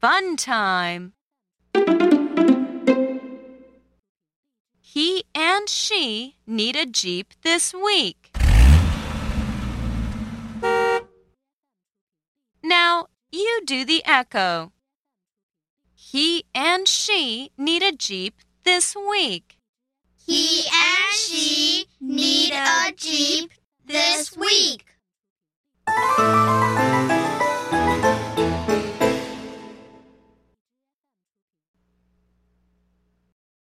Fun time. He and she need a Jeep this week. Now you do the echo. He and she need a Jeep this week. He and she need a Jeep this week.